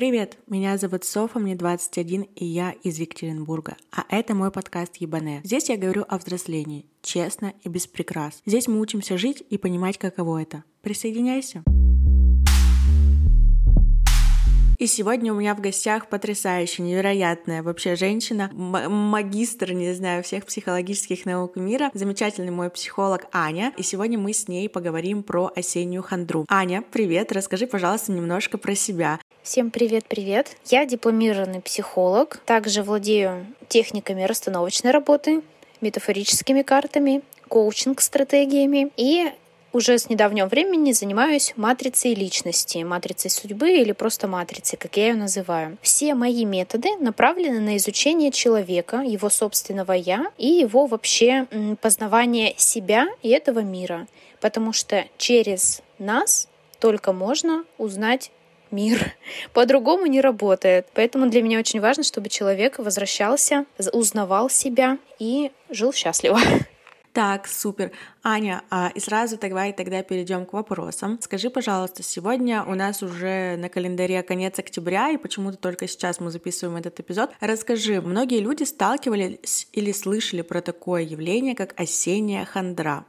Привет, меня зовут Софа, мне 21, и я из Екатеринбурга. А это мой подкаст Ебане. Здесь я говорю о взрослении, честно и без прикрас. Здесь мы учимся жить и понимать, каково это. Присоединяйся. И сегодня у меня в гостях потрясающая, невероятная вообще женщина, магистр, не знаю, всех психологических наук мира, замечательный мой психолог Аня. И сегодня мы с ней поговорим про осеннюю хандру. Аня, привет, расскажи, пожалуйста, немножко про себя. Всем привет-привет. Я дипломированный психолог, также владею техниками расстановочной работы, метафорическими картами, коучинг-стратегиями и уже с недавнего времени занимаюсь матрицей личности, матрицей судьбы или просто матрицей, как я ее называю. Все мои методы направлены на изучение человека, его собственного «я» и его вообще познавание себя и этого мира. Потому что через нас только можно узнать мир. По-другому не работает. Поэтому для меня очень важно, чтобы человек возвращался, узнавал себя и жил счастливо. Так, супер. Аня, а, и сразу давай тогда перейдем к вопросам. Скажи, пожалуйста, сегодня у нас уже на календаре конец октября, и почему-то только сейчас мы записываем этот эпизод. Расскажи, многие люди сталкивались или слышали про такое явление, как осенняя хандра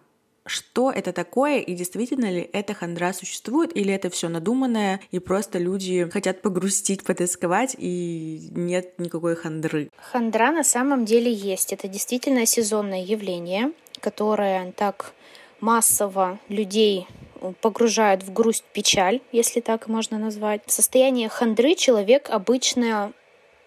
что это такое и действительно ли эта хандра существует или это все надуманное и просто люди хотят погрустить, потасковать и нет никакой хандры. Хандра на самом деле есть. Это действительно сезонное явление, которое так массово людей погружает в грусть, печаль, если так можно назвать. В состоянии хандры человек обычно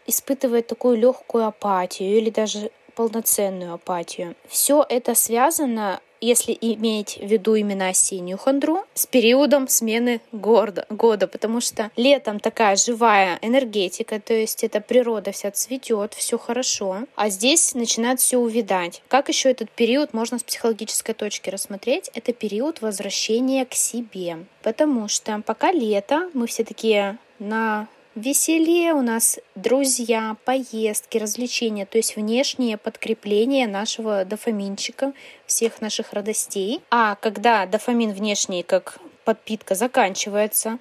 испытывает такую легкую апатию или даже полноценную апатию. Все это связано если иметь в виду именно осеннюю хандру, с периодом смены года, года, потому что летом такая живая энергетика, то есть это природа вся цветет, все хорошо, а здесь начинает все увидать. Как еще этот период можно с психологической точки рассмотреть? Это период возвращения к себе, потому что пока лето, мы все такие на веселье у нас друзья, поездки, развлечения, то есть внешнее подкрепление нашего дофаминчика, всех наших радостей. А когда дофамин внешний как подпитка заканчивается,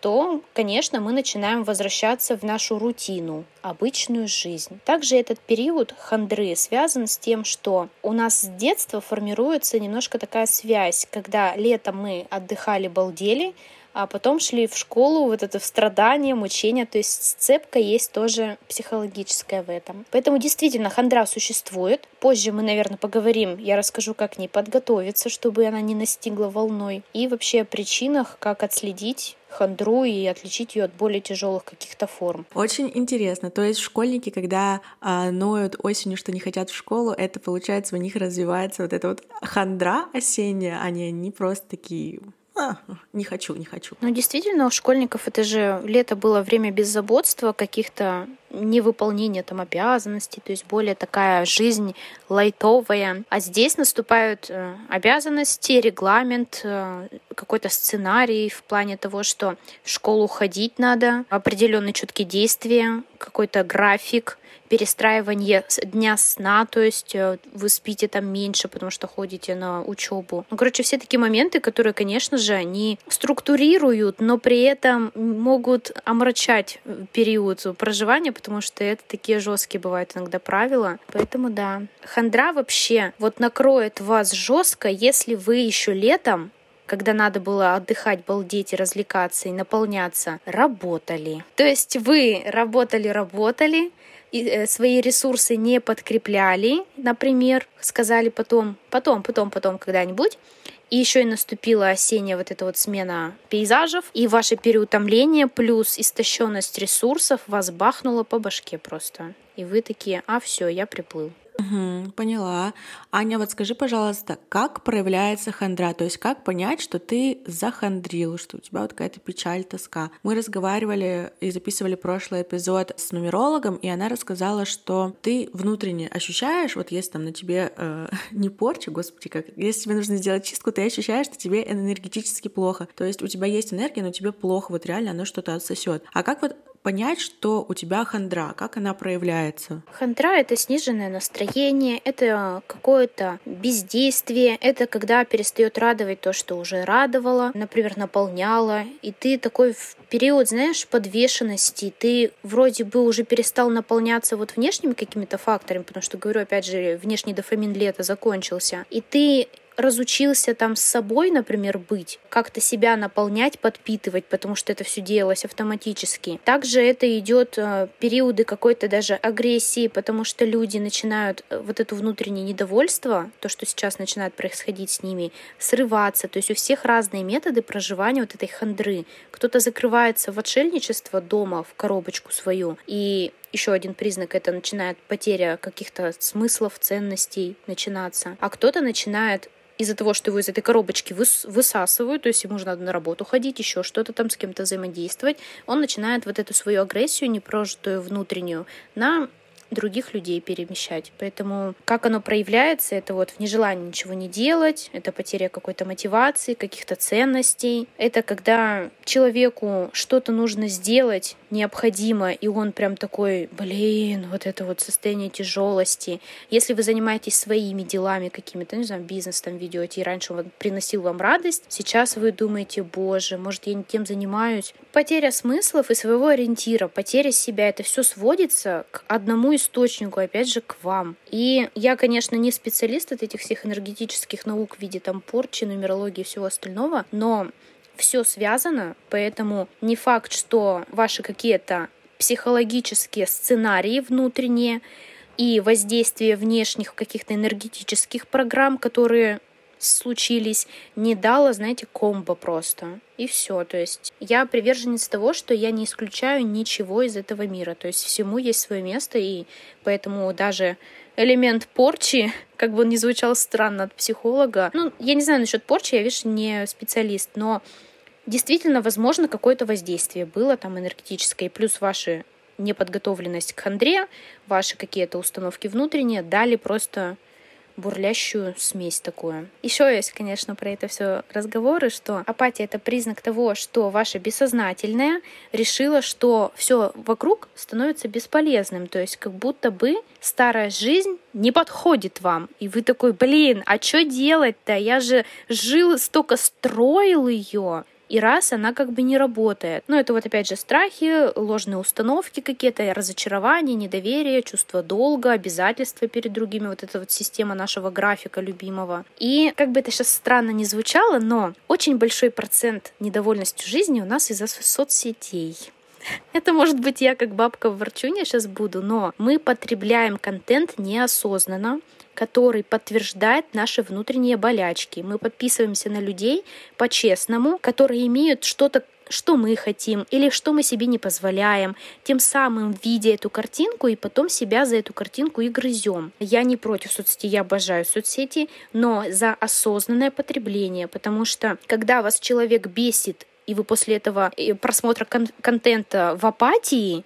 то, конечно, мы начинаем возвращаться в нашу рутину, обычную жизнь. Также этот период хандры связан с тем, что у нас с детства формируется немножко такая связь, когда летом мы отдыхали, балдели, а потом шли в школу, вот это в страдание, мучение, то есть сцепка есть тоже психологическая в этом. Поэтому действительно хандра существует. Позже мы, наверное, поговорим, я расскажу, как к ней подготовиться, чтобы она не настигла волной, и вообще о причинах, как отследить хандру и отличить ее от более тяжелых каких-то форм. Очень интересно. То есть школьники, когда а, ноют осенью, что не хотят в школу, это получается у них развивается вот эта вот хандра осенняя, а не они просто такие а, не хочу, не хочу. Ну, действительно, у школьников это же лето было время беззаботства, каких-то невыполнения там обязанностей, то есть более такая жизнь лайтовая. А здесь наступают э, обязанности, регламент, э, какой-то сценарий в плане того, что в школу ходить надо, определенные четкие действия, какой-то график, перестраивание дня сна, то есть э, вы спите там меньше, потому что ходите на учебу. Ну, короче, все такие моменты, которые, конечно же, они структурируют, но при этом могут омрачать период проживания, потому что это такие жесткие бывают иногда правила. Поэтому да. Хандра вообще вот накроет вас жестко, если вы еще летом когда надо было отдыхать, балдеть и развлекаться и наполняться, работали. То есть вы работали, работали, Э, свои ресурсы не подкрепляли, например, сказали потом, потом, потом, потом когда-нибудь, и еще и наступила осенняя вот эта вот смена пейзажев, и ваше переутомление плюс истощенность ресурсов вас бахнуло по башке просто. И вы такие, а все, я приплыл. Угу, поняла. Аня, вот скажи, пожалуйста, как проявляется хандра? То есть как понять, что ты захандрил, что у тебя вот какая-то печаль, тоска? Мы разговаривали и записывали прошлый эпизод с нумерологом, и она рассказала, что ты внутренне ощущаешь, вот если там на тебе э, не порча, господи, как если тебе нужно сделать чистку, ты ощущаешь, что тебе энергетически плохо. То есть у тебя есть энергия, но тебе плохо, вот реально оно что-то отсосет. А как вот понять, что у тебя хандра, как она проявляется? Хандра — это сниженное настроение, это какое-то бездействие, это когда перестает радовать то, что уже радовало, например, наполняло, и ты такой в период, знаешь, подвешенности, ты вроде бы уже перестал наполняться вот внешними какими-то факторами, потому что, говорю, опять же, внешний дофамин лета закончился, и ты разучился там с собой, например, быть, как-то себя наполнять, подпитывать, потому что это все делалось автоматически. Также это идет э, периоды какой-то даже агрессии, потому что люди начинают э, вот это внутреннее недовольство, то, что сейчас начинает происходить с ними, срываться. То есть у всех разные методы проживания вот этой хандры. Кто-то закрывается в отшельничество дома, в коробочку свою, и еще один признак это начинает потеря каких-то смыслов, ценностей начинаться. А кто-то начинает из-за того, что его из этой коробочки выс высасывают, то есть ему же надо на работу ходить, еще что-то там с кем-то взаимодействовать, он начинает вот эту свою агрессию непрожитую внутреннюю на других людей перемещать. Поэтому как оно проявляется, это вот в нежелании ничего не делать, это потеря какой-то мотивации, каких-то ценностей. Это когда человеку что-то нужно сделать, необходимо, и он прям такой, блин, вот это вот состояние тяжелости. Если вы занимаетесь своими делами какими-то, не знаю, бизнес там ведете, и раньше он приносил вам радость, сейчас вы думаете, боже, может, я не тем занимаюсь. Потеря смыслов и своего ориентира, потеря себя, это все сводится к одному источнику, опять же, к вам. И я, конечно, не специалист от этих всех энергетических наук в виде там порчи, нумерологии и всего остального, но все связано, поэтому не факт, что ваши какие-то психологические сценарии внутренние и воздействие внешних каких-то энергетических программ, которые случились, не дало, знаете, комбо просто. И все. То есть я приверженец того, что я не исключаю ничего из этого мира. То есть всему есть свое место, и поэтому даже элемент порчи, как бы он ни звучал странно от психолога. Ну, я не знаю насчет порчи, я, видишь, не специалист, но действительно, возможно, какое-то воздействие было там энергетическое, плюс ваши неподготовленность к хандре, ваши какие-то установки внутренние дали просто бурлящую смесь такую. Еще есть, конечно, про это все разговоры, что апатия это признак того, что ваше бессознательное решило, что все вокруг становится бесполезным. То есть как будто бы старая жизнь не подходит вам. И вы такой, блин, а что делать-то? Я же жил, столько строил ее и раз она как бы не работает. Ну, это вот опять же страхи, ложные установки какие-то, разочарование, недоверие, чувство долга, обязательства перед другими, вот эта вот система нашего графика любимого. И как бы это сейчас странно не звучало, но очень большой процент недовольности жизни у нас из-за соцсетей. Это может быть я как бабка в ворчуне сейчас буду, но мы потребляем контент неосознанно, который подтверждает наши внутренние болячки. Мы подписываемся на людей по-честному, которые имеют что-то что мы хотим или что мы себе не позволяем, тем самым видя эту картинку и потом себя за эту картинку и грызем. Я не против соцсети, я обожаю соцсети, но за осознанное потребление, потому что когда вас человек бесит и вы после этого э, просмотра кон- контента в апатии,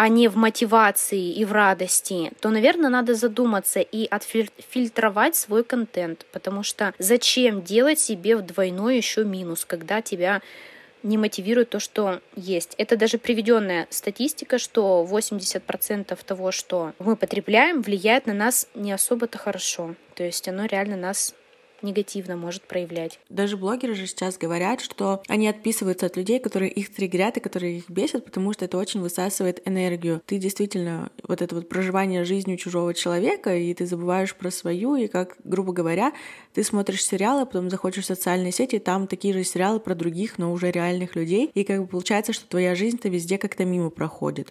а не в мотивации и в радости, то, наверное, надо задуматься и отфильтровать свой контент, потому что зачем делать себе в двойной еще минус, когда тебя не мотивирует то, что есть. Это даже приведенная статистика, что 80% того, что мы потребляем, влияет на нас не особо-то хорошо. То есть оно реально нас негативно может проявлять. Даже блогеры же сейчас говорят, что они отписываются от людей, которые их триггерят и которые их бесят, потому что это очень высасывает энергию. Ты действительно вот это вот проживание жизнью чужого человека, и ты забываешь про свою, и как, грубо говоря, ты смотришь сериалы, потом заходишь в социальные сети, и там такие же сериалы про других, но уже реальных людей, и как бы получается, что твоя жизнь-то везде как-то мимо проходит.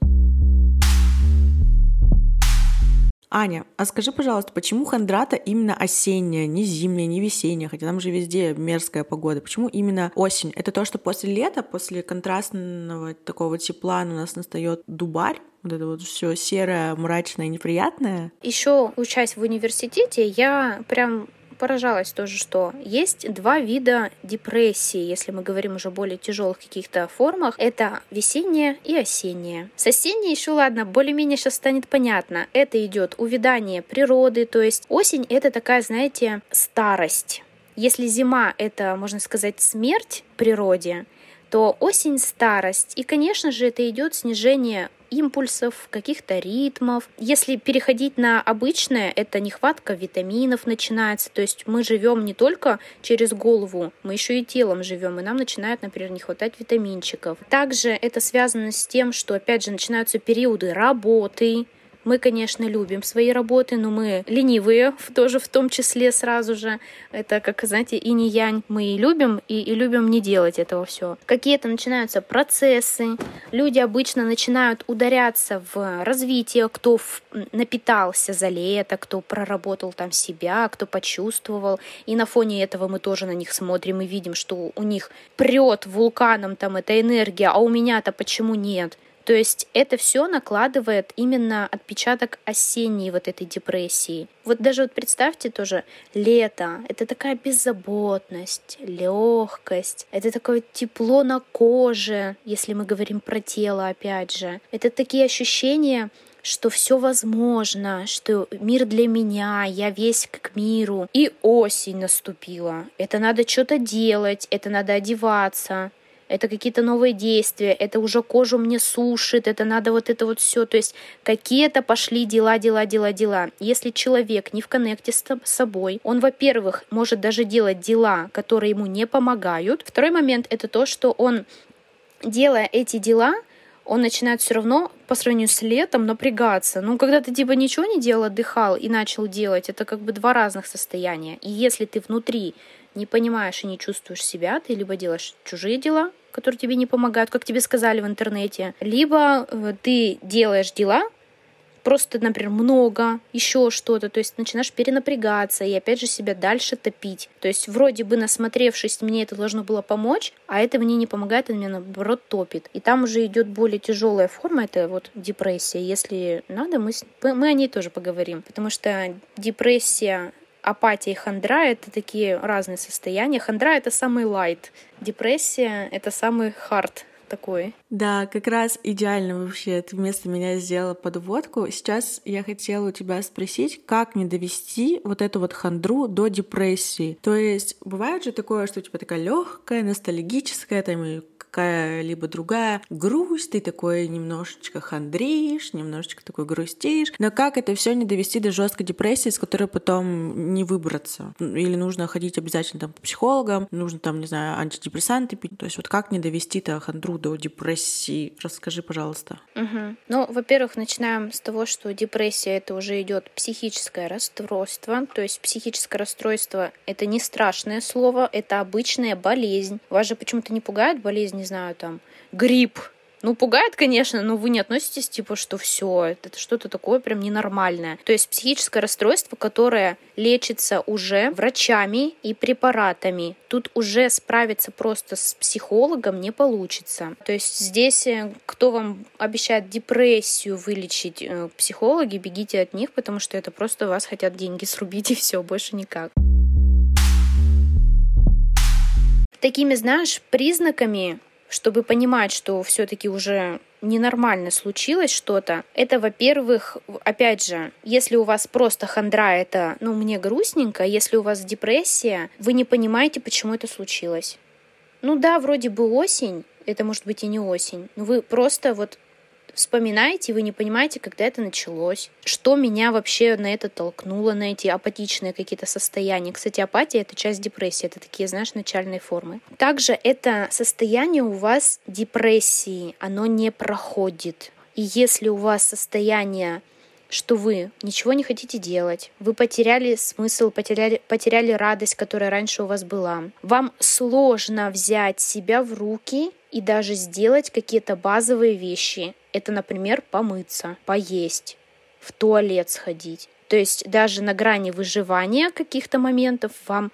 Аня, а скажи, пожалуйста, почему хандрата именно осенняя, не зимняя, не весенняя, хотя там же везде мерзкая погода. Почему именно осень? Это то, что после лета, после контрастного такого тепла у нас настает дубарь, вот это вот все серое, мрачное, неприятное. Еще учась в университете, я прям поражалась тоже, что есть два вида депрессии, если мы говорим уже более тяжелых каких-то формах. Это весенняя и осенняя. С осенней еще ладно, более-менее сейчас станет понятно. Это идет увядание природы, то есть осень это такая, знаете, старость. Если зима — это, можно сказать, смерть природе, то осень старость. И, конечно же, это идет снижение импульсов, каких-то ритмов. Если переходить на обычное, это нехватка витаминов начинается. То есть мы живем не только через голову, мы еще и телом живем, и нам начинает, например, не хватать витаминчиков. Также это связано с тем, что, опять же, начинаются периоды работы, мы, конечно, любим свои работы, но мы ленивые тоже в том числе сразу же. Это, как, знаете, и не янь. Мы и любим, и, и любим не делать этого все. Какие-то начинаются процессы. Люди обычно начинают ударяться в развитие, кто в, напитался за лето, кто проработал там себя, кто почувствовал. И на фоне этого мы тоже на них смотрим и видим, что у них прет вулканом там эта энергия, а у меня-то почему нет? То есть это все накладывает именно отпечаток осенней вот этой депрессии. Вот даже вот представьте тоже лето. Это такая беззаботность, легкость. Это такое тепло на коже, если мы говорим про тело, опять же. Это такие ощущения, что все возможно, что мир для меня, я весь к миру. И осень наступила. Это надо что-то делать, это надо одеваться это какие-то новые действия, это уже кожу мне сушит, это надо вот это вот все. То есть какие-то пошли дела, дела, дела, дела. Если человек не в коннекте с собой, он, во-первых, может даже делать дела, которые ему не помогают. Второй момент это то, что он, делая эти дела, он начинает все равно по сравнению с летом напрягаться. Ну, когда ты типа ничего не делал, отдыхал и начал делать, это как бы два разных состояния. И если ты внутри не понимаешь и не чувствуешь себя, ты либо делаешь чужие дела, которые тебе не помогают, как тебе сказали в интернете, либо э, ты делаешь дела, просто, например, много, еще что-то, то есть начинаешь перенапрягаться и опять же себя дальше топить. То есть вроде бы насмотревшись, мне это должно было помочь, а это мне не помогает, это меня наоборот топит. И там уже идет более тяжелая форма, это вот депрессия. Если надо, мы, мы о ней тоже поговорим, потому что депрессия апатия и хандра — это такие разные состояния. Хандра — это самый лайт, депрессия — это самый хард такой. Да, как раз идеально вообще ты вместо меня сделала подводку. Сейчас я хотела у тебя спросить, как не довести вот эту вот хандру до депрессии. То есть бывает же такое, что типа такая легкая, ностальгическая, там и какая-либо другая грусть, ты такой немножечко хандришь, немножечко такой грустишь. Но как это все не довести до жесткой депрессии, с которой потом не выбраться? Или нужно ходить обязательно там к психологам, нужно там, не знаю, антидепрессанты пить. То есть вот как не довести-то хандру до депрессии? Расскажи, пожалуйста. Угу. Ну, во-первых, начинаем с того, что депрессия это уже идет психическое расстройство. То есть психическое расстройство это не страшное слово, это обычная болезнь. Вас же почему-то не пугает болезнь не знаю, там, грипп. Ну, пугает, конечно, но вы не относитесь, типа, что все, это что-то такое прям ненормальное. То есть психическое расстройство, которое лечится уже врачами и препаратами. Тут уже справиться просто с психологом не получится. То есть здесь, э, кто вам обещает депрессию вылечить, э, психологи, бегите от них, потому что это просто вас хотят деньги срубить и все, больше никак. Такими, знаешь, признаками чтобы понимать, что все-таки уже ненормально случилось что-то, это, во-первых, опять же, если у вас просто хандра, это, ну, мне грустненько, если у вас депрессия, вы не понимаете, почему это случилось. Ну да, вроде бы осень, это может быть и не осень, но вы просто вот вспоминаете, вы не понимаете, когда это началось, что меня вообще на это толкнуло, на эти апатичные какие-то состояния. Кстати, апатия — это часть депрессии, это такие, знаешь, начальные формы. Также это состояние у вас депрессии, оно не проходит. И если у вас состояние что вы ничего не хотите делать, вы потеряли смысл, потеряли, потеряли радость, которая раньше у вас была. Вам сложно взять себя в руки и даже сделать какие-то базовые вещи. Это, например, помыться, поесть, в туалет сходить. То есть даже на грани выживания каких-то моментов вам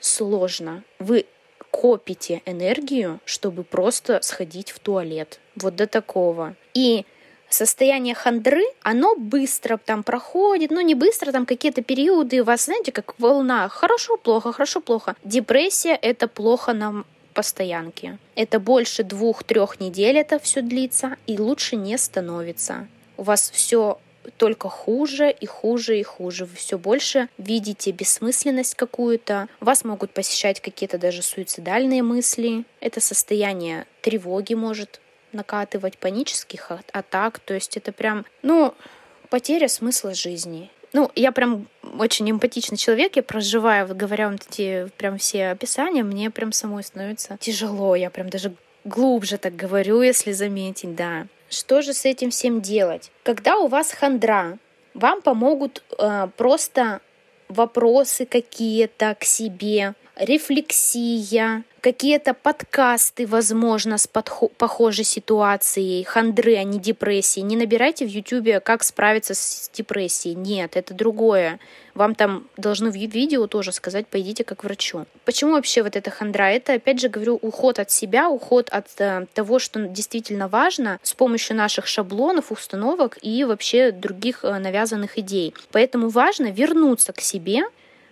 сложно. Вы копите энергию, чтобы просто сходить в туалет. Вот до такого. И состояние хандры, оно быстро там проходит, ну не быстро, там какие-то периоды у вас, знаете, как волна, хорошо-плохо, хорошо-плохо. Депрессия — это плохо нам постоянке. Это больше двух-трех недель это все длится, и лучше не становится. У вас все только хуже и хуже и хуже. Вы все больше видите бессмысленность какую-то. Вас могут посещать какие-то даже суицидальные мысли. Это состояние тревоги может накатывать, панических атак. То есть это прям, ну, потеря смысла жизни. Ну, я прям очень эмпатичный человек, я проживаю, вот говоря вот эти прям все описания, мне прям самой становится тяжело, я прям даже глубже так говорю, если заметить, да. Что же с этим всем делать? Когда у вас хандра, вам помогут э, просто вопросы какие-то к себе, рефлексия, какие-то подкасты, возможно, с подхо- похожей ситуацией, хандры, а не депрессии. Не набирайте в Ютубе, как справиться с депрессией. Нет, это другое. Вам там должны в видео тоже сказать, пойдите как врачу. Почему вообще вот эта хандра? Это, опять же, говорю, уход от себя, уход от э, того, что действительно важно, с помощью наших шаблонов, установок и вообще других э, навязанных идей. Поэтому важно вернуться к себе,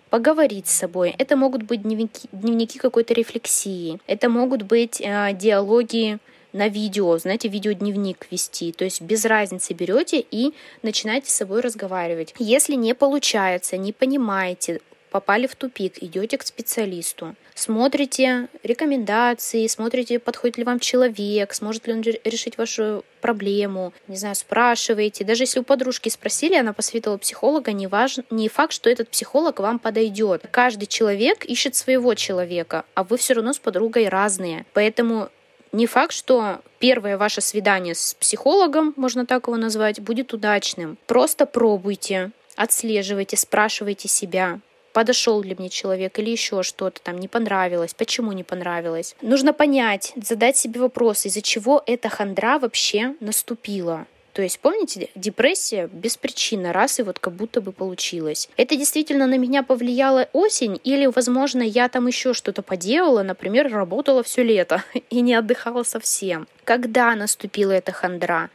поговорить с собой. Это могут быть дневники, дневники какой-то рефлексии, это могут быть э, диалоги на видео, знаете, видеодневник вести. То есть без разницы берете и начинаете с собой разговаривать. Если не получается, не понимаете, попали в тупик, идете к специалисту, смотрите рекомендации, смотрите, подходит ли вам человек, сможет ли он решить вашу проблему, не знаю, спрашиваете. Даже если у подружки спросили, она посоветовала психолога, не, важно, не факт, что этот психолог вам подойдет. Каждый человек ищет своего человека, а вы все равно с подругой разные. Поэтому не факт, что первое ваше свидание с психологом, можно так его назвать, будет удачным. Просто пробуйте, отслеживайте, спрашивайте себя, подошел ли мне человек или еще что-то там не понравилось, почему не понравилось. Нужно понять, задать себе вопрос, из-за чего эта хандра вообще наступила. То есть, помните, депрессия без причины, раз и вот как будто бы получилось. Это действительно на меня повлияла осень или, возможно, я там еще что-то поделала, например, работала все лето и не отдыхала совсем. Когда наступила эта хандра?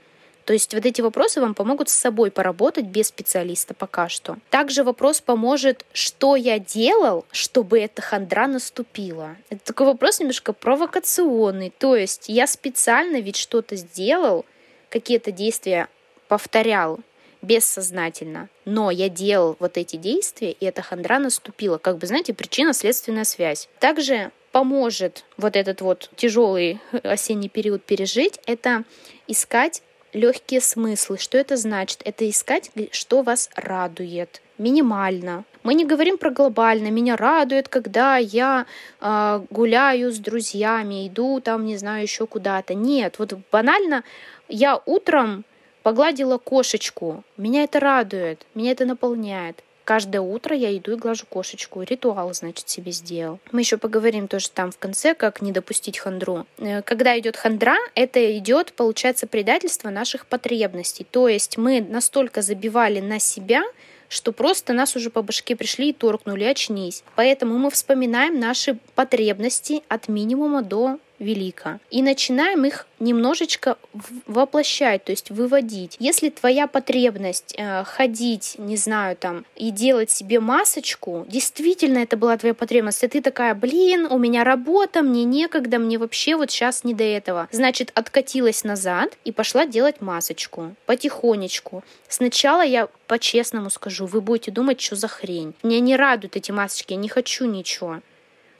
То есть вот эти вопросы вам помогут с собой поработать без специалиста пока что. Также вопрос поможет, что я делал, чтобы эта хандра наступила. Это такой вопрос немножко провокационный. То есть я специально ведь что-то сделал, какие-то действия повторял бессознательно, но я делал вот эти действия, и эта хандра наступила. Как бы, знаете, причинно-следственная связь. Также поможет вот этот вот тяжелый осенний период пережить, это искать легкие смыслы. Что это значит? Это искать, что вас радует. Минимально. Мы не говорим про глобально. Меня радует, когда я э, гуляю с друзьями, иду там, не знаю, еще куда-то. Нет, вот банально я утром погладила кошечку. Меня это радует, меня это наполняет. Каждое утро я иду и глажу кошечку. Ритуал, значит, себе сделал. Мы еще поговорим тоже там в конце, как не допустить хандру. Э, когда идет хандра, это идет, получается, предательство наших потребностей. То есть мы настолько забивали на себя, что просто нас уже по башке пришли и торкнули, очнись. Поэтому мы вспоминаем наши потребности от минимума до велика. И начинаем их немножечко воплощать, то есть выводить. Если твоя потребность э, ходить, не знаю, там, и делать себе масочку, действительно это была твоя потребность, и ты такая, блин, у меня работа, мне некогда, мне вообще вот сейчас не до этого. Значит, откатилась назад и пошла делать масочку потихонечку. Сначала я по-честному скажу, вы будете думать, что за хрень. Меня не радуют эти масочки, я не хочу ничего.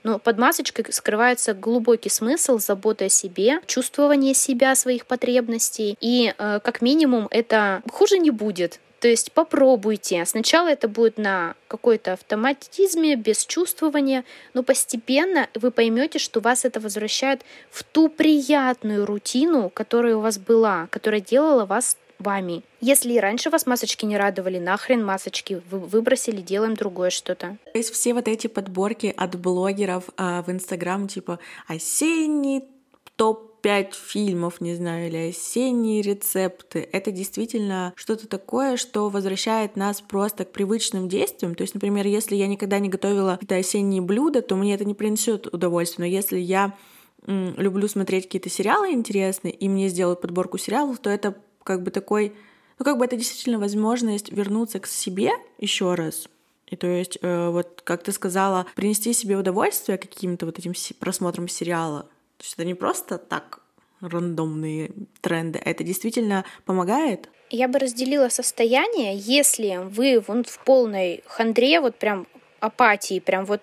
Но под масочкой скрывается глубокий смысл заботы о себе, чувствование себя, своих потребностей. И э, как минимум это хуже не будет. То есть попробуйте. Сначала это будет на какой-то автоматизме, без чувствования, но постепенно вы поймете, что вас это возвращает в ту приятную рутину, которая у вас была, которая делала вас вами. Если и раньше вас масочки не радовали, нахрен масочки, вы выбросили, делаем другое что-то. То есть все вот эти подборки от блогеров а, в Инстаграм, типа осенний топ 5 фильмов, не знаю, или осенние рецепты. Это действительно что-то такое, что возвращает нас просто к привычным действиям. То есть, например, если я никогда не готовила какие-то осенние блюда, то мне это не принесет удовольствия. Но если я люблю смотреть какие-то сериалы интересные, и мне сделают подборку сериалов, то это как бы такой, ну как бы это действительно возможность вернуться к себе еще раз. И то есть, э, вот как ты сказала, принести себе удовольствие каким-то вот этим просмотром сериала. То есть это не просто так рандомные тренды, а это действительно помогает. Я бы разделила состояние, если вы вот в полной хандре, вот прям апатии, прям вот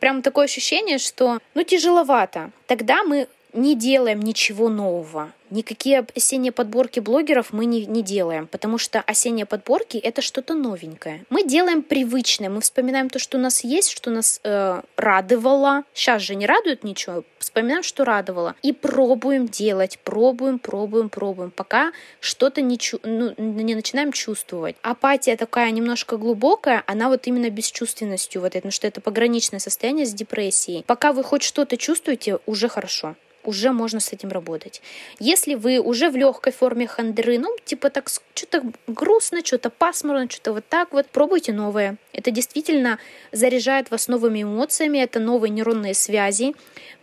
прям такое ощущение, что ну тяжеловато. Тогда мы не делаем ничего нового. Никакие осенние подборки блогеров мы не, не делаем, потому что осенние подборки — это что-то новенькое. Мы делаем привычное, мы вспоминаем то, что у нас есть, что нас э, радовало. Сейчас же не радует ничего, вспоминаем, что радовало. И пробуем делать, пробуем, пробуем, пробуем, пока что-то не, чу- ну, не начинаем чувствовать. Апатия такая немножко глубокая, она вот именно бесчувственностью, вот это, потому что это пограничное состояние с депрессией. Пока вы хоть что-то чувствуете, уже хорошо уже можно с этим работать. Если вы уже в легкой форме хандры, ну, типа так, что-то грустно, что-то пасмурно, что-то вот так вот, пробуйте новое. Это действительно заряжает вас новыми эмоциями, это новые нейронные связи.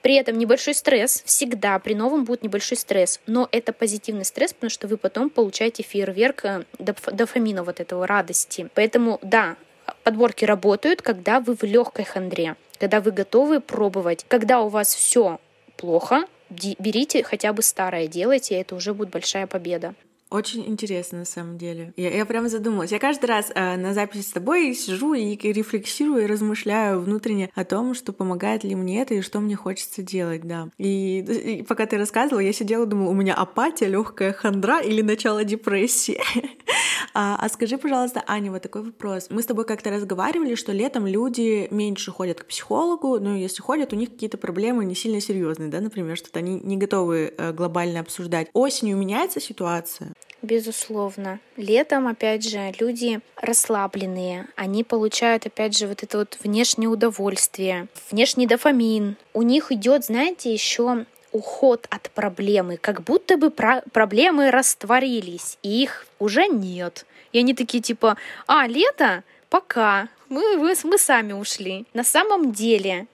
При этом небольшой стресс, всегда при новом будет небольшой стресс, но это позитивный стресс, потому что вы потом получаете фейерверк э, дофамина вот этого радости. Поэтому, да, подборки работают, когда вы в легкой хандре, когда вы готовы пробовать, когда у вас все плохо, берите хотя бы старое, делайте, это уже будет большая победа. Очень интересно, на самом деле. Я, я прямо задумалась. Я каждый раз э, на записи с тобой сижу и рефлексирую, и размышляю внутренне о том, что помогает ли мне это и что мне хочется делать, да. И, и пока ты рассказывала, я сидела и думала, у меня апатия, легкая хандра или начало депрессии. а, а скажи, пожалуйста, Аня, вот такой вопрос. Мы с тобой как-то разговаривали, что летом люди меньше ходят к психологу, но если ходят, у них какие-то проблемы не сильно серьезные, да, например, что-то они не готовы э, глобально обсуждать. Осенью меняется ситуация? Безусловно. Летом, опять же, люди расслабленные, они получают, опять же, вот это вот внешнее удовольствие, внешний дофамин. У них идет, знаете, еще уход от проблемы, как будто бы про проблемы растворились, и их уже нет. И они такие типа, а, лето? Пока. Мы, мы, мы сами ушли. На самом деле,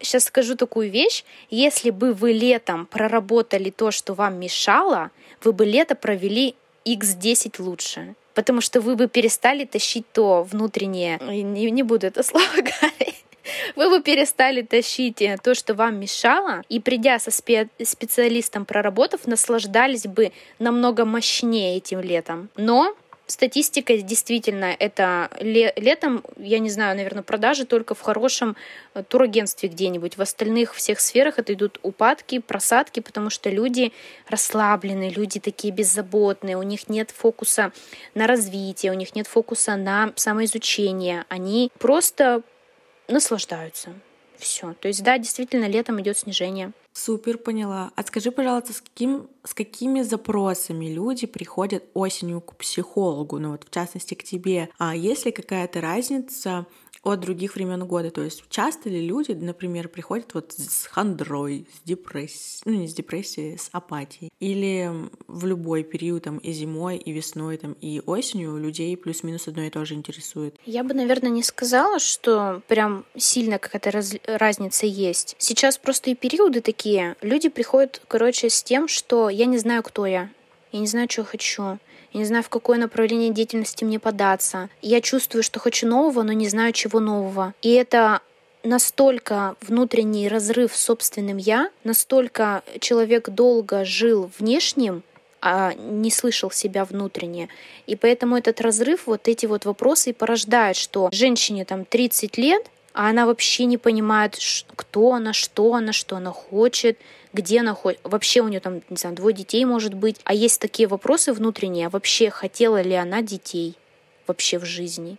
сейчас скажу такую вещь, если бы вы летом проработали то, что вам мешало, вы бы лето провели x10 лучше. Потому что вы бы перестали тащить то внутреннее, не, не буду это слово говорить, вы бы перестали тащить э, то, что вам мешало, и придя со спе- специалистом проработав, наслаждались бы намного мощнее этим летом. Но Статистика действительно это летом, я не знаю, наверное, продажи только в хорошем э, турагентстве где-нибудь. В остальных всех сферах это идут упадки, просадки, потому что люди расслабленные, люди такие беззаботные, у них нет фокуса на развитие, у них нет фокуса на самоизучение. Они просто наслаждаются. Все. То есть, да, действительно, летом идет снижение. Супер, поняла. А скажи, пожалуйста, с, каким, с какими запросами люди приходят осенью к психологу, ну вот в частности к тебе? А есть ли какая-то разница от других времен года. То есть часто ли люди, например, приходят вот с хандрой, с депрессией, ну не с депрессией, с апатией, или в любой период там и зимой, и весной, там и осенью людей плюс-минус одно и то же интересует? Я бы, наверное, не сказала, что прям сильно какая-то раз... разница есть. Сейчас просто и периоды такие. Люди приходят, короче, с тем, что я не знаю, кто я, я не знаю, что хочу я не знаю, в какое направление деятельности мне податься. Я чувствую, что хочу нового, но не знаю, чего нового. И это настолько внутренний разрыв с собственным я, настолько человек долго жил внешним, а не слышал себя внутренне. И поэтому этот разрыв, вот эти вот вопросы и порождают, что женщине там 30 лет, а она вообще не понимает, кто она, что она, что она хочет, где она ходит, вообще у нее там, не знаю, двое детей может быть. А есть такие вопросы внутренние, а вообще хотела ли она детей вообще в жизни?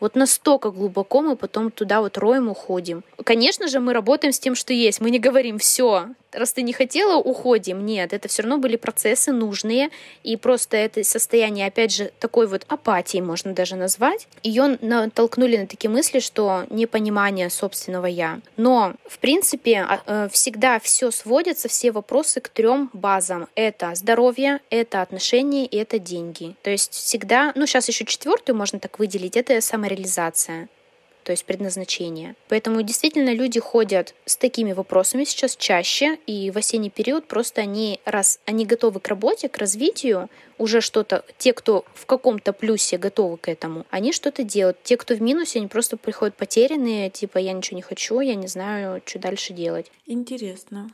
Вот настолько глубоко мы потом туда вот роем уходим. Конечно же, мы работаем с тем, что есть. Мы не говорим, все, раз ты не хотела, уходим. Нет, это все равно были процессы нужные, и просто это состояние, опять же, такой вот апатии можно даже назвать, ее натолкнули на такие мысли, что непонимание собственного я. Но, в принципе, а, э, всегда все сводится, все вопросы к трем базам. Это здоровье, это отношения и это деньги. То есть всегда, ну сейчас еще четвертую можно так выделить, это самореализация то есть предназначение. Поэтому действительно люди ходят с такими вопросами сейчас чаще, и в осенний период просто они, раз они готовы к работе, к развитию, уже что-то, те, кто в каком-то плюсе готовы к этому, они что-то делают. Те, кто в минусе, они просто приходят потерянные, типа я ничего не хочу, я не знаю, что дальше делать. Интересно.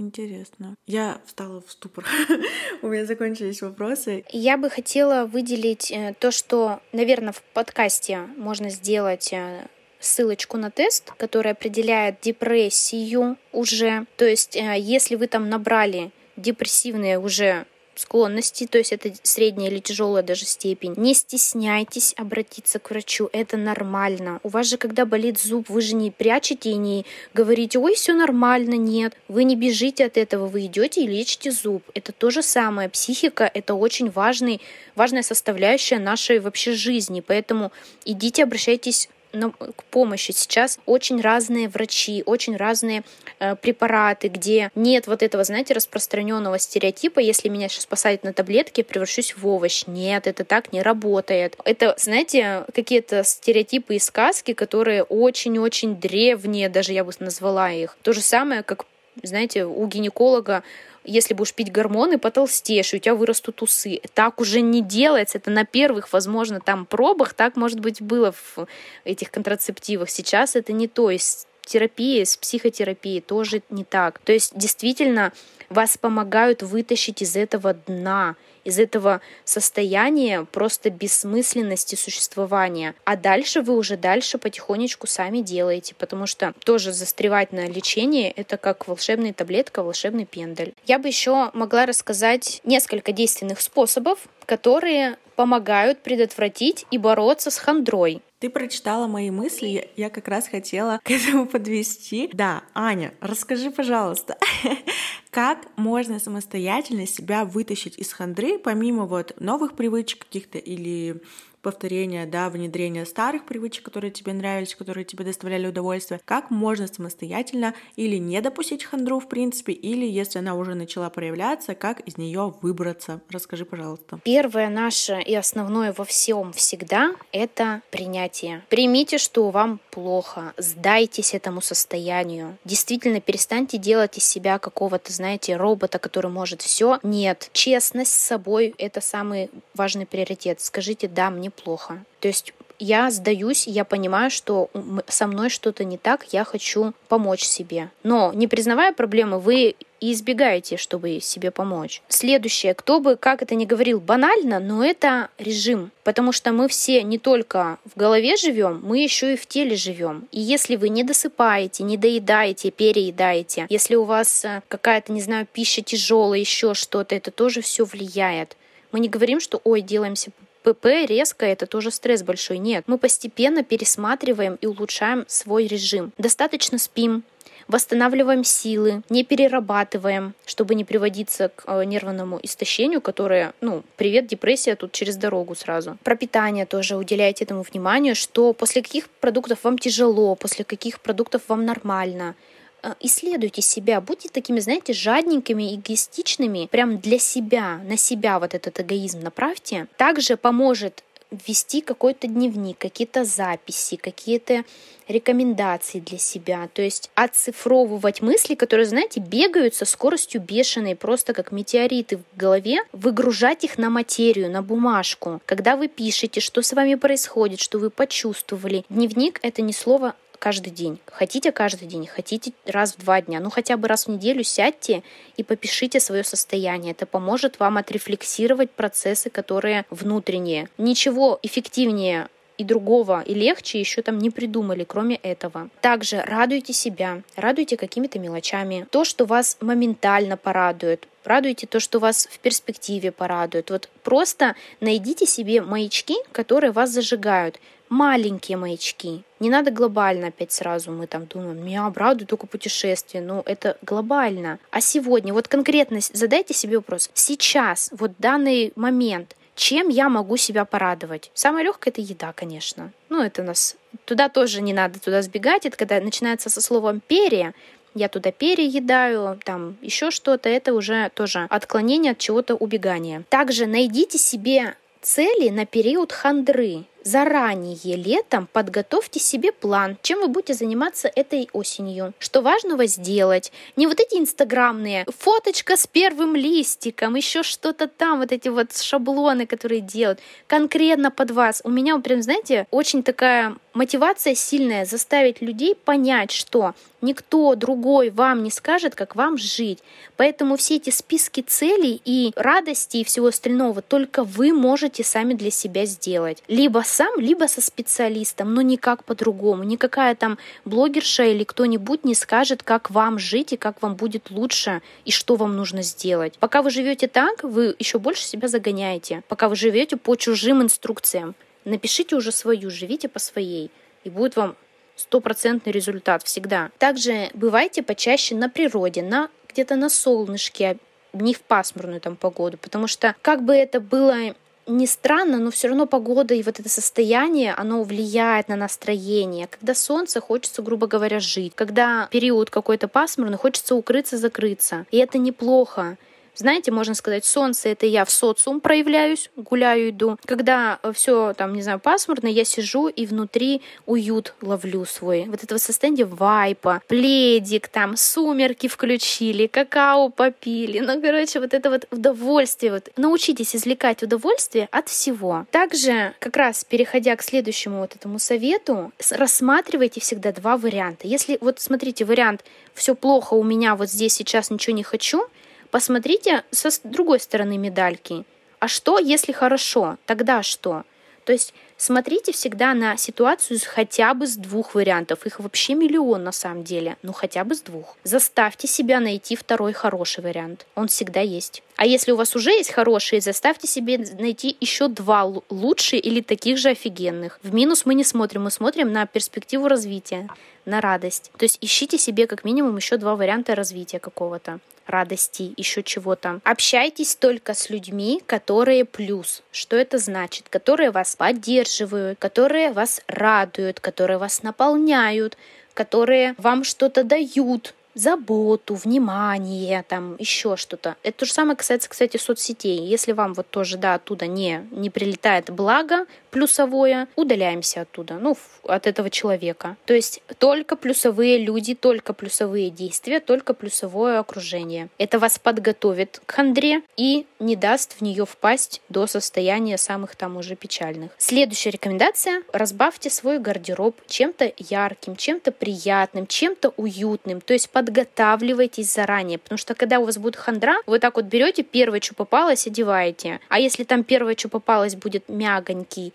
Интересно. Я встала в ступор. У меня закончились вопросы. Я бы хотела выделить э, то, что, наверное, в подкасте можно сделать э, ссылочку на тест, который определяет депрессию уже. То есть, э, если вы там набрали депрессивные уже склонности, то есть это средняя или тяжелая даже степень. Не стесняйтесь обратиться к врачу, это нормально. У вас же, когда болит зуб, вы же не прячете и не говорите, ой, все нормально, нет. Вы не бежите от этого, вы идете и лечите зуб. Это то же самое. Психика — это очень важный, важная составляющая нашей вообще жизни, поэтому идите, обращайтесь на, к помощи. Сейчас очень разные врачи, очень разные э, препараты, где нет вот этого, знаете, распространенного стереотипа, если меня сейчас посадят на таблетки, я превращусь в овощ. Нет, это так не работает. Это, знаете, какие-то стереотипы и сказки, которые очень-очень древние, даже я бы назвала их. То же самое, как знаете, у гинеколога если будешь пить гормоны, потолстеешь, и у тебя вырастут усы. Так уже не делается. Это на первых, возможно, там пробах так, может быть, было в этих контрацептивах. Сейчас это не то. И с терапией, с психотерапией тоже не так. То есть действительно вас помогают вытащить из этого дна из этого состояния просто бессмысленности существования. А дальше вы уже дальше потихонечку сами делаете, потому что тоже застревать на лечении — это как волшебная таблетка, волшебный пендель. Я бы еще могла рассказать несколько действенных способов, которые помогают предотвратить и бороться с хандрой. Ты прочитала мои мысли, я как раз хотела к этому подвести. Да, Аня, расскажи, пожалуйста, как можно самостоятельно себя вытащить из хандры, помимо вот новых привычек каких-то или повторения, да, внедрения старых привычек, которые тебе нравились, которые тебе доставляли удовольствие, как можно самостоятельно или не допустить хандру, в принципе, или если она уже начала проявляться, как из нее выбраться. Расскажи, пожалуйста. Первое наше и основное во всем всегда — это принятие. Примите, что вам плохо, сдайтесь этому состоянию. Действительно, перестаньте делать из себя какого-то, знаете, робота, который может все. Нет, честность с собой — это самый важный приоритет. Скажите, да, мне плохо. То есть я сдаюсь, я понимаю, что со мной что-то не так, я хочу помочь себе. Но не признавая проблемы, вы и избегаете, чтобы себе помочь. Следующее, кто бы как это ни говорил банально, но это режим. Потому что мы все не только в голове живем, мы еще и в теле живем. И если вы не досыпаете, не доедаете, переедаете, если у вас э, какая-то, не знаю, пища тяжелая, еще что-то, это тоже все влияет. Мы не говорим, что ой, делаемся ПП резко это тоже стресс большой. Нет, мы постепенно пересматриваем и улучшаем свой режим. Достаточно спим, восстанавливаем силы, не перерабатываем, чтобы не приводиться к э, нервному истощению, которое, ну, привет, депрессия тут через дорогу сразу. Про питание тоже уделяйте этому внимание, что после каких продуктов вам тяжело, после каких продуктов вам нормально. Э, исследуйте себя, будьте такими, знаете, жадненькими, эгоистичными, прям для себя, на себя вот этот эгоизм направьте. Также поможет вести какой-то дневник, какие-то записи, какие-то рекомендации для себя. То есть оцифровывать мысли, которые, знаете, бегают со скоростью бешеной, просто как метеориты в голове, выгружать их на материю, на бумажку. Когда вы пишете, что с вами происходит, что вы почувствовали. Дневник — это не слово каждый день. Хотите каждый день, хотите раз в два дня, ну хотя бы раз в неделю сядьте и попишите свое состояние. Это поможет вам отрефлексировать процессы, которые внутренние. Ничего эффективнее и другого, и легче еще там не придумали, кроме этого. Также радуйте себя, радуйте какими-то мелочами. То, что вас моментально порадует, радуйте то, что вас в перспективе порадует. Вот просто найдите себе маячки, которые вас зажигают маленькие маячки. Не надо глобально опять сразу, мы там думаем, меня обрадует только путешествие. Ну, это глобально. А сегодня, вот конкретно задайте себе вопрос. Сейчас, вот данный момент, чем я могу себя порадовать? Самое легкое это еда, конечно. Ну, это нас туда тоже не надо туда сбегать. Это когда начинается со словом перья, я туда переедаю, там еще что-то, это уже тоже отклонение от чего-то убегания. Также найдите себе цели на период хандры. Заранее летом подготовьте себе план, чем вы будете заниматься этой осенью. Что важного сделать. Не вот эти инстаграмные фоточка с первым листиком, еще что-то там, вот эти вот шаблоны, которые делают. Конкретно под вас. У меня, прям, знаете, очень такая мотивация сильная заставить людей понять, что никто другой вам не скажет, как вам жить. Поэтому все эти списки целей и радости и всего остального только вы можете сами для себя сделать. Либо сам, либо со специалистом, но никак по-другому. Никакая там блогерша или кто-нибудь не скажет, как вам жить и как вам будет лучше и что вам нужно сделать. Пока вы живете так, вы еще больше себя загоняете. Пока вы живете по чужим инструкциям. Напишите уже свою, живите по своей, и будет вам стопроцентный результат всегда. Также бывайте почаще на природе, на где-то на солнышке, не в пасмурную там погоду, потому что как бы это было не странно, но все равно погода и вот это состояние, оно влияет на настроение. Когда солнце, хочется, грубо говоря, жить. Когда период какой-то пасмурный, хочется укрыться, закрыться. И это неплохо. Знаете, можно сказать, солнце это я в социум проявляюсь, гуляю, иду. Когда э, все там, не знаю, пасмурно, я сижу и внутри уют ловлю свой. Вот этого состояния вайпа, пледик там, сумерки включили, какао попили. Ну, короче, вот это вот удовольствие. Вот научитесь извлекать удовольствие от всего. Также, как раз переходя к следующему вот этому совету, рассматривайте всегда два варианта. Если вот смотрите, вариант все плохо у меня, вот здесь сейчас ничего не хочу, Посмотрите со другой стороны медальки. А что, если хорошо? Тогда что? То есть смотрите всегда на ситуацию хотя бы с двух вариантов. Их вообще миллион на самом деле, ну хотя бы с двух. Заставьте себя найти второй хороший вариант. Он всегда есть. А если у вас уже есть хорошие, заставьте себе найти еще два лучше или таких же офигенных. В минус мы не смотрим, мы смотрим на перспективу развития, на радость. То есть ищите себе как минимум еще два варианта развития какого-то радости, еще чего-то. Общайтесь только с людьми, которые плюс. Что это значит? Которые вас поддерживают, которые вас радуют, которые вас наполняют, которые вам что-то дают, заботу, внимание, там еще что-то. Это то же самое касается, кстати, соцсетей. Если вам вот тоже, да, оттуда не, не прилетает благо плюсовое, удаляемся оттуда, ну, от этого человека. То есть только плюсовые люди, только плюсовые действия, только плюсовое окружение. Это вас подготовит к хандре и не даст в нее впасть до состояния самых там уже печальных. Следующая рекомендация. Разбавьте свой гардероб чем-то ярким, чем-то приятным, чем-то уютным. То есть подготавливайтесь заранее, потому что когда у вас будет хандра, вы так вот берете первое, что попалось, одеваете. А если там первое, что попалось, будет мягонький,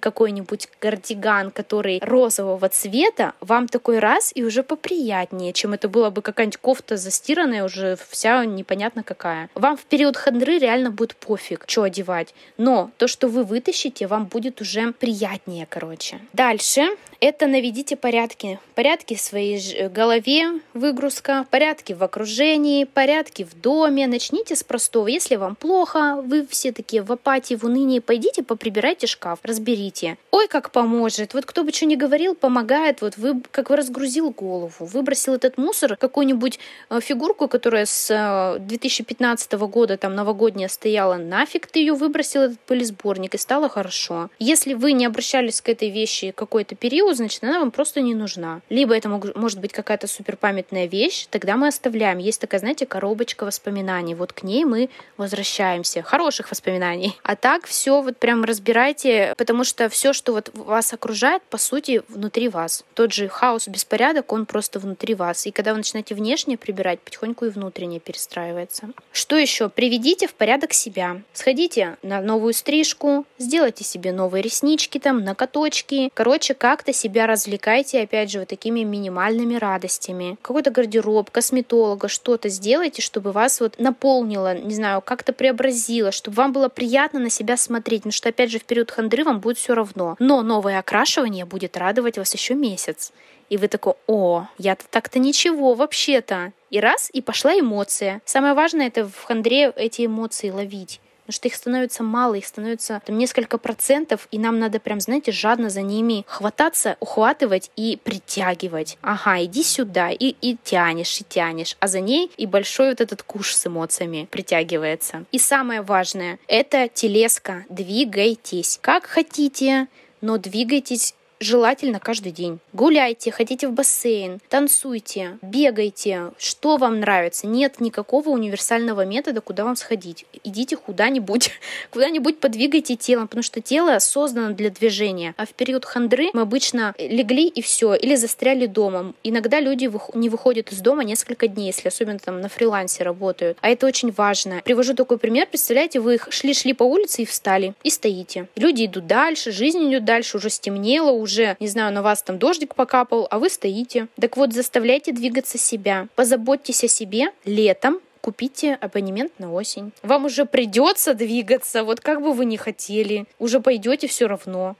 какой-нибудь кардиган, который розового цвета, вам такой раз и уже поприятнее, чем это было бы какая-нибудь кофта застиранная, уже вся непонятно какая. Вам в период хандры реально будет пофиг, что одевать. Но то, что вы вытащите, вам будет уже приятнее, короче. Дальше это наведите порядки. Порядки в своей голове, выгрузка, порядки в окружении, порядки в доме. Начните с простого. Если вам плохо, вы все такие в апатии, в унынии, пойдите поприбирайте шкаф, разберите берите. Ой, как поможет. Вот кто бы что ни говорил, помогает. Вот вы, как вы разгрузил голову, выбросил этот мусор, какую-нибудь э, фигурку, которая с 2015 э, года там новогодняя стояла, нафиг ты ее выбросил, этот пылесборник, и стало хорошо. Если вы не обращались к этой вещи какой-то период, значит, она вам просто не нужна. Либо это может быть какая-то суперпамятная вещь, тогда мы оставляем. Есть такая, знаете, коробочка воспоминаний. Вот к ней мы возвращаемся. Хороших воспоминаний. А так все вот прям разбирайте, потому что все, что вот вас окружает, по сути, внутри вас. Тот же хаос, беспорядок, он просто внутри вас. И когда вы начинаете внешне прибирать, потихоньку и внутренне перестраивается. Что еще? Приведите в порядок себя. Сходите на новую стрижку, сделайте себе новые реснички там, накоточки. Короче, как-то себя развлекайте, опять же, вот такими минимальными радостями. Какой-то гардероб, косметолога, что-то сделайте, чтобы вас вот наполнило, не знаю, как-то преобразило, чтобы вам было приятно на себя смотреть. Потому что, опять же, в период хандры вам будет все равно. Но новое окрашивание будет радовать вас еще месяц. И вы такой, о, я-то так-то ничего вообще-то. И раз, и пошла эмоция. Самое важное это в хандре эти эмоции ловить потому что их становится мало, их становится там несколько процентов, и нам надо прям, знаете, жадно за ними хвататься, ухватывать и притягивать. Ага, иди сюда, и, и тянешь, и тянешь, а за ней и большой вот этот куш с эмоциями притягивается. И самое важное — это телеска. Двигайтесь. Как хотите, но двигайтесь желательно каждый день. Гуляйте, ходите в бассейн, танцуйте, бегайте, что вам нравится. Нет никакого универсального метода, куда вам сходить. Идите куда-нибудь, куда-нибудь подвигайте телом, потому что тело создано для движения. А в период хандры мы обычно легли и все, или застряли дома. Иногда люди не выходят из дома несколько дней, если особенно там на фрилансе работают. А это очень важно. Привожу такой пример. Представляете, вы шли-шли по улице и встали, и стоите. Люди идут дальше, жизнь идет дальше, уже стемнело, уже, не знаю, на вас там дождик покапал, а вы стоите. Так вот, заставляйте двигаться себя. Позаботьтесь о себе летом, купите абонемент на осень. Вам уже придется двигаться, вот как бы вы ни хотели. Уже пойдете все равно.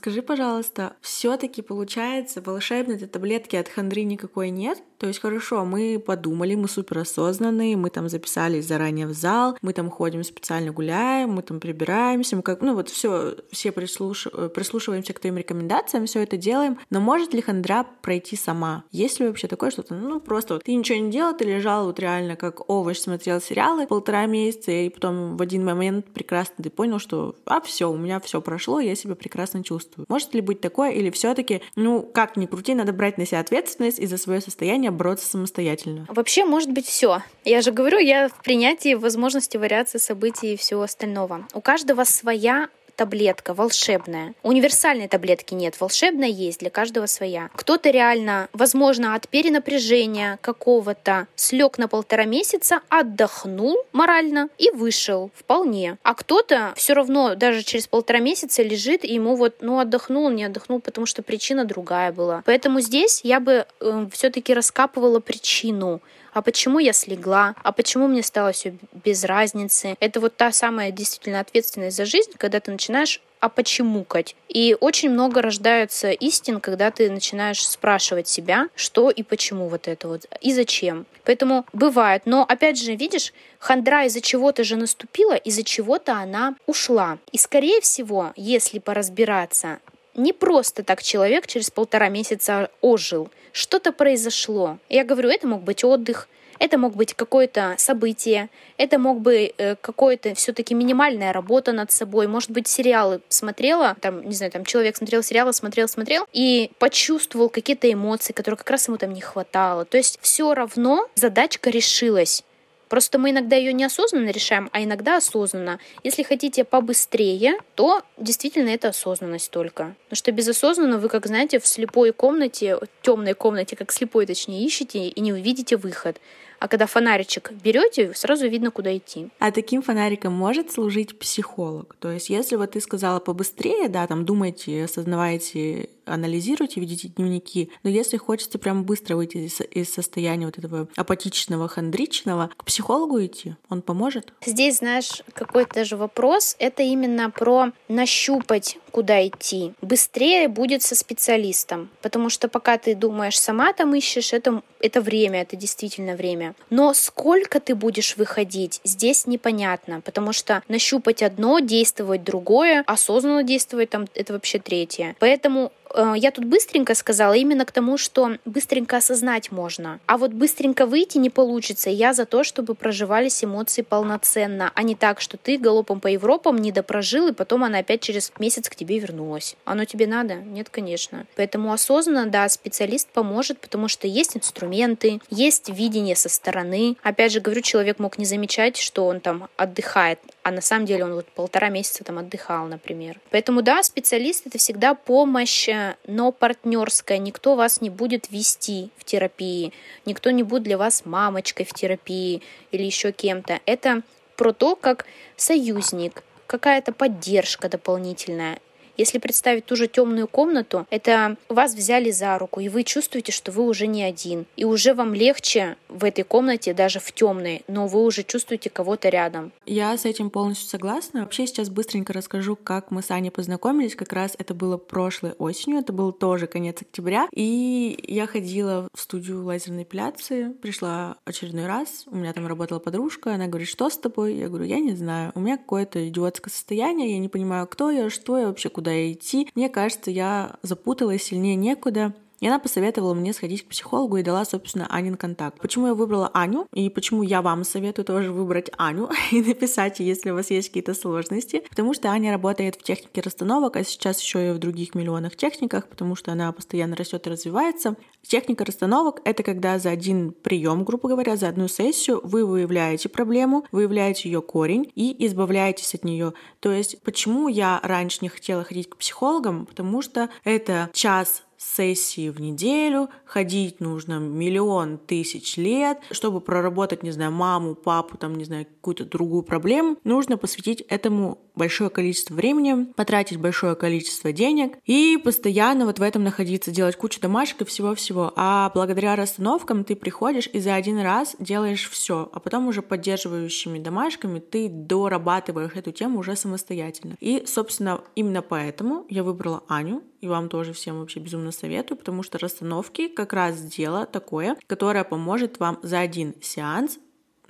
Скажи, пожалуйста, все-таки получается волшебной этой таблетки от хандры никакой нет? То есть хорошо, мы подумали, мы супер осознанные, мы там записались заранее в зал, мы там ходим специально гуляем, мы там прибираемся, мы как, ну вот все, все прислуш... прислушиваемся к твоим рекомендациям, все это делаем. Но может ли хандра пройти сама? Есть ли вообще такое что-то? Ну просто вот ты ничего не делал, ты лежал вот реально как овощ, смотрел сериалы полтора месяца, и потом в один момент прекрасно ты понял, что а все, у меня все прошло, я себя прекрасно чувствую. Может ли быть такое, или все-таки, ну как ни крути, надо брать на себя ответственность и за свое состояние бороться самостоятельно? Вообще может быть все. Я же говорю, я в принятии возможности вариации событий и всего остального. У каждого своя таблетка волшебная. Универсальной таблетки нет, волшебная есть, для каждого своя. Кто-то реально, возможно, от перенапряжения какого-то слег на полтора месяца, отдохнул морально и вышел вполне. А кто-то все равно даже через полтора месяца лежит, и ему вот, ну, отдохнул, не отдохнул, потому что причина другая была. Поэтому здесь я бы э, все-таки раскапывала причину а почему я слегла, а почему мне стало все без разницы. Это вот та самая действительно ответственность за жизнь, когда ты начинаешь а почему-кать. И очень много рождается истин, когда ты начинаешь спрашивать себя, что и почему вот это вот, и зачем. Поэтому бывает. Но опять же, видишь, хандра из-за чего-то же наступила, из-за чего-то она ушла. И скорее всего, если поразбираться, не просто так человек через полтора месяца ожил что-то произошло. Я говорю, это мог быть отдых, это мог быть какое-то событие, это мог быть э, какое-то все-таки минимальная работа над собой. Может быть, сериалы смотрела, там, не знаю, там человек смотрел сериалы, смотрел, смотрел, и почувствовал какие-то эмоции, которые как раз ему там не хватало. То есть все равно задачка решилась. Просто мы иногда ее неосознанно решаем, а иногда осознанно. Если хотите побыстрее, то действительно это осознанность только. Потому что безосознанно вы, как знаете, в слепой комнате, темной комнате, как слепой точнее, ищете и не увидите выход. А когда фонаричек берете, сразу видно, куда идти. А таким фонариком может служить психолог? То есть, если вот ты сказала побыстрее, да, там думайте, осознавайте, анализируйте, ведите дневники, но если хочется прям быстро выйти из, из состояния вот этого апатичного, хандричного, к психологу идти, он поможет? Здесь, знаешь, какой-то же вопрос, это именно про нащупать, куда идти. Быстрее будет со специалистом, потому что пока ты думаешь, сама там ищешь, это, это время, это действительно время. Но сколько ты будешь выходить, здесь непонятно, потому что нащупать одно, действовать другое, осознанно действовать там, это вообще третье. Поэтому я тут быстренько сказала именно к тому, что быстренько осознать можно. А вот быстренько выйти не получится. Я за то, чтобы проживались эмоции полноценно, а не так, что ты галопом по Европам не допрожил, и потом она опять через месяц к тебе вернулась. Оно тебе надо? Нет, конечно. Поэтому осознанно, да, специалист поможет, потому что есть инструменты, есть видение со стороны. Опять же, говорю, человек мог не замечать, что он там отдыхает, а на самом деле он вот полтора месяца там отдыхал, например. Поэтому да, специалист это всегда помощь, но партнерская. Никто вас не будет вести в терапии, никто не будет для вас мамочкой в терапии или еще кем-то. Это про то, как союзник, какая-то поддержка дополнительная. Если представить ту же темную комнату, это вас взяли за руку, и вы чувствуете, что вы уже не один. И уже вам легче в этой комнате, даже в темной, но вы уже чувствуете кого-то рядом. Я с этим полностью согласна. Вообще сейчас быстренько расскажу, как мы с Аней познакомились. Как раз это было прошлой осенью, это был тоже конец октября. И я ходила в студию лазерной эпиляции, пришла очередной раз, у меня там работала подружка, она говорит, что с тобой? Я говорю, я не знаю, у меня какое-то идиотское состояние, я не понимаю, кто я, что я вообще, куда куда идти. Мне кажется, я запуталась сильнее некуда. И она посоветовала мне сходить к психологу и дала, собственно, Анин контакт. Почему я выбрала Аню и почему я вам советую тоже выбрать Аню и написать, если у вас есть какие-то сложности, потому что Аня работает в технике расстановок, а сейчас еще и в других миллионах техниках, потому что она постоянно растет и развивается. Техника расстановок — это когда за один прием, грубо говоря, за одну сессию вы выявляете проблему, выявляете ее корень и избавляетесь от нее. То есть почему я раньше не хотела ходить к психологам? Потому что это час сессии в неделю, ходить нужно миллион тысяч лет, чтобы проработать, не знаю, маму, папу, там, не знаю, какую-то другую проблему, нужно посвятить этому большое количество времени, потратить большое количество денег и постоянно вот в этом находиться, делать кучу домашек и всего-всего. А благодаря расстановкам ты приходишь и за один раз делаешь все, а потом уже поддерживающими домашками ты дорабатываешь эту тему уже самостоятельно. И, собственно, именно поэтому я выбрала Аню, и вам тоже всем вообще безумно советую, потому что расстановки как раз дело такое, которое поможет вам за один сеанс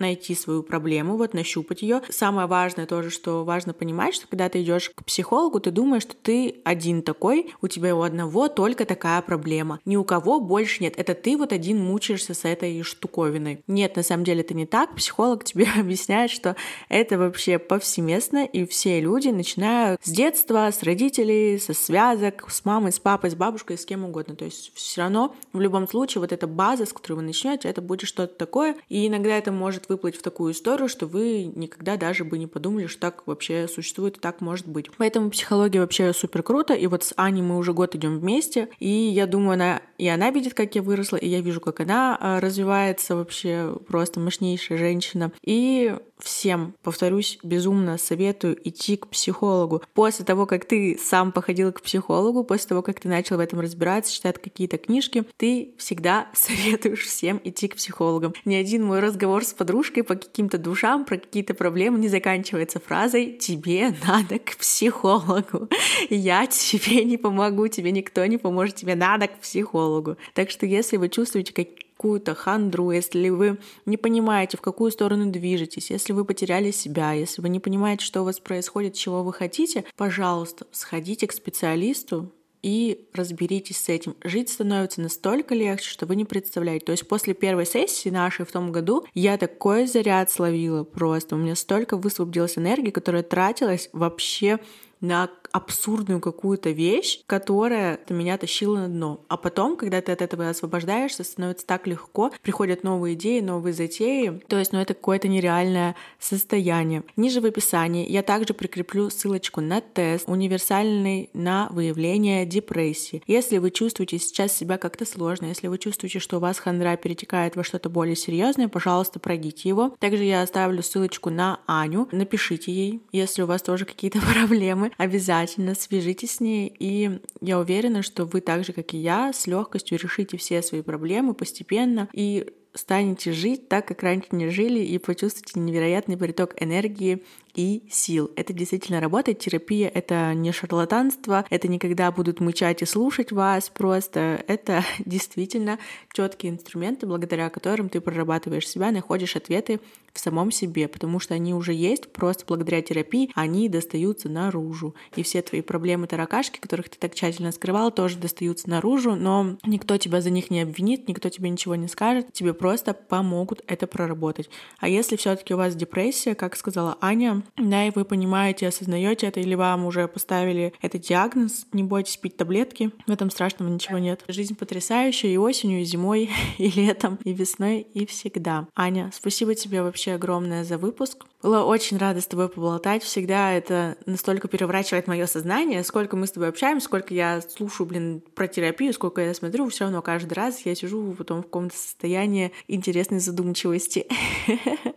найти свою проблему, вот нащупать ее. Самое важное тоже, что важно понимать, что когда ты идешь к психологу, ты думаешь, что ты один такой, у тебя у одного только такая проблема. Ни у кого больше нет. Это ты вот один мучаешься с этой штуковиной. Нет, на самом деле это не так. Психолог тебе объясняет, что это вообще повсеместно, и все люди начинают с детства, с родителей, со связок, с мамой, с папой, с бабушкой, с кем угодно. То есть все равно в любом случае вот эта база, с которой вы начнете, это будет что-то такое, и иногда это может выплыть в такую историю, что вы никогда даже бы не подумали, что так вообще существует и так может быть. Поэтому психология вообще супер круто, и вот с Аней мы уже год идем вместе, и я думаю, она и она видит, как я выросла, и я вижу, как она а, развивается вообще просто мощнейшая женщина. И всем, повторюсь, безумно советую идти к психологу. После того, как ты сам походил к психологу, после того, как ты начал в этом разбираться, читать какие-то книжки, ты всегда советуешь всем идти к психологам. Ни один мой разговор с подружкой по каким-то душам, про какие-то проблемы не заканчивается фразой «тебе надо к психологу». Я тебе не помогу, тебе никто не поможет, тебе надо к психологу. Так что если вы чувствуете, как какую-то хандру, если вы не понимаете, в какую сторону движетесь, если вы потеряли себя, если вы не понимаете, что у вас происходит, чего вы хотите, пожалуйста, сходите к специалисту, и разберитесь с этим. Жить становится настолько легче, что вы не представляете. То есть после первой сессии нашей в том году я такой заряд словила просто. У меня столько высвободилась энергии, которая тратилась вообще на абсурдную какую-то вещь, которая меня тащила на дно. А потом, когда ты от этого освобождаешься, становится так легко, приходят новые идеи, новые затеи. То есть, ну, это какое-то нереальное состояние. Ниже в описании я также прикреплю ссылочку на тест универсальный на выявление депрессии. Если вы чувствуете сейчас себя как-то сложно, если вы чувствуете, что у вас хандра перетекает во что-то более серьезное, пожалуйста, пройдите его. Также я оставлю ссылочку на Аню. Напишите ей, если у вас тоже какие-то проблемы обязательно свяжитесь с ней, и я уверена, что вы так же, как и я, с легкостью решите все свои проблемы постепенно и станете жить так, как раньше не жили, и почувствуете невероятный приток энергии и сил. Это действительно работает. Терапия — это не шарлатанство, это не когда будут мычать и слушать вас просто. Это действительно четкие инструменты, благодаря которым ты прорабатываешь себя, находишь ответы в самом себе, потому что они уже есть, просто благодаря терапии они достаются наружу. И все твои проблемы, таракашки, которых ты так тщательно скрывал, тоже достаются наружу, но никто тебя за них не обвинит, никто тебе ничего не скажет, тебе просто помогут это проработать. А если все таки у вас депрессия, как сказала Аня, да, и вы понимаете, осознаете это, или вам уже поставили этот диагноз, не бойтесь пить таблетки, в этом страшного ничего нет. Жизнь потрясающая и осенью, и зимой, и летом, и весной, и всегда. Аня, спасибо тебе вообще огромное за выпуск. Была очень рада с тобой поболтать. Всегда это настолько переворачивает мое сознание. Сколько мы с тобой общаемся, сколько я слушаю, блин, про терапию, сколько я смотрю, все равно каждый раз я сижу потом в каком-то состоянии интересной задумчивости.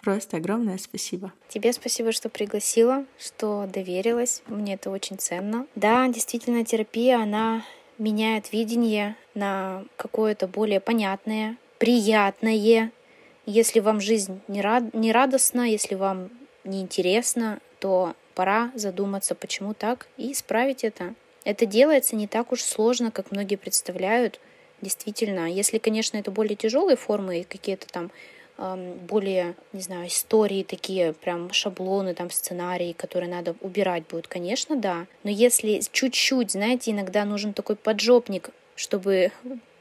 Просто огромное спасибо. Тебе спасибо, что пригласила, что доверилась. Мне это очень ценно. Да, действительно, терапия, она меняет видение на какое-то более понятное, приятное. Если вам жизнь не, рад, не радостна, если вам не интересно, то пора задуматься, почему так, и исправить это. Это делается не так уж сложно, как многие представляют. Действительно, если, конечно, это более тяжелые формы, какие-то там более, не знаю, истории такие, прям шаблоны, там сценарии, которые надо убирать будет, конечно, да. Но если чуть-чуть, знаете, иногда нужен такой поджопник чтобы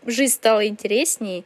жизнь стала интересней,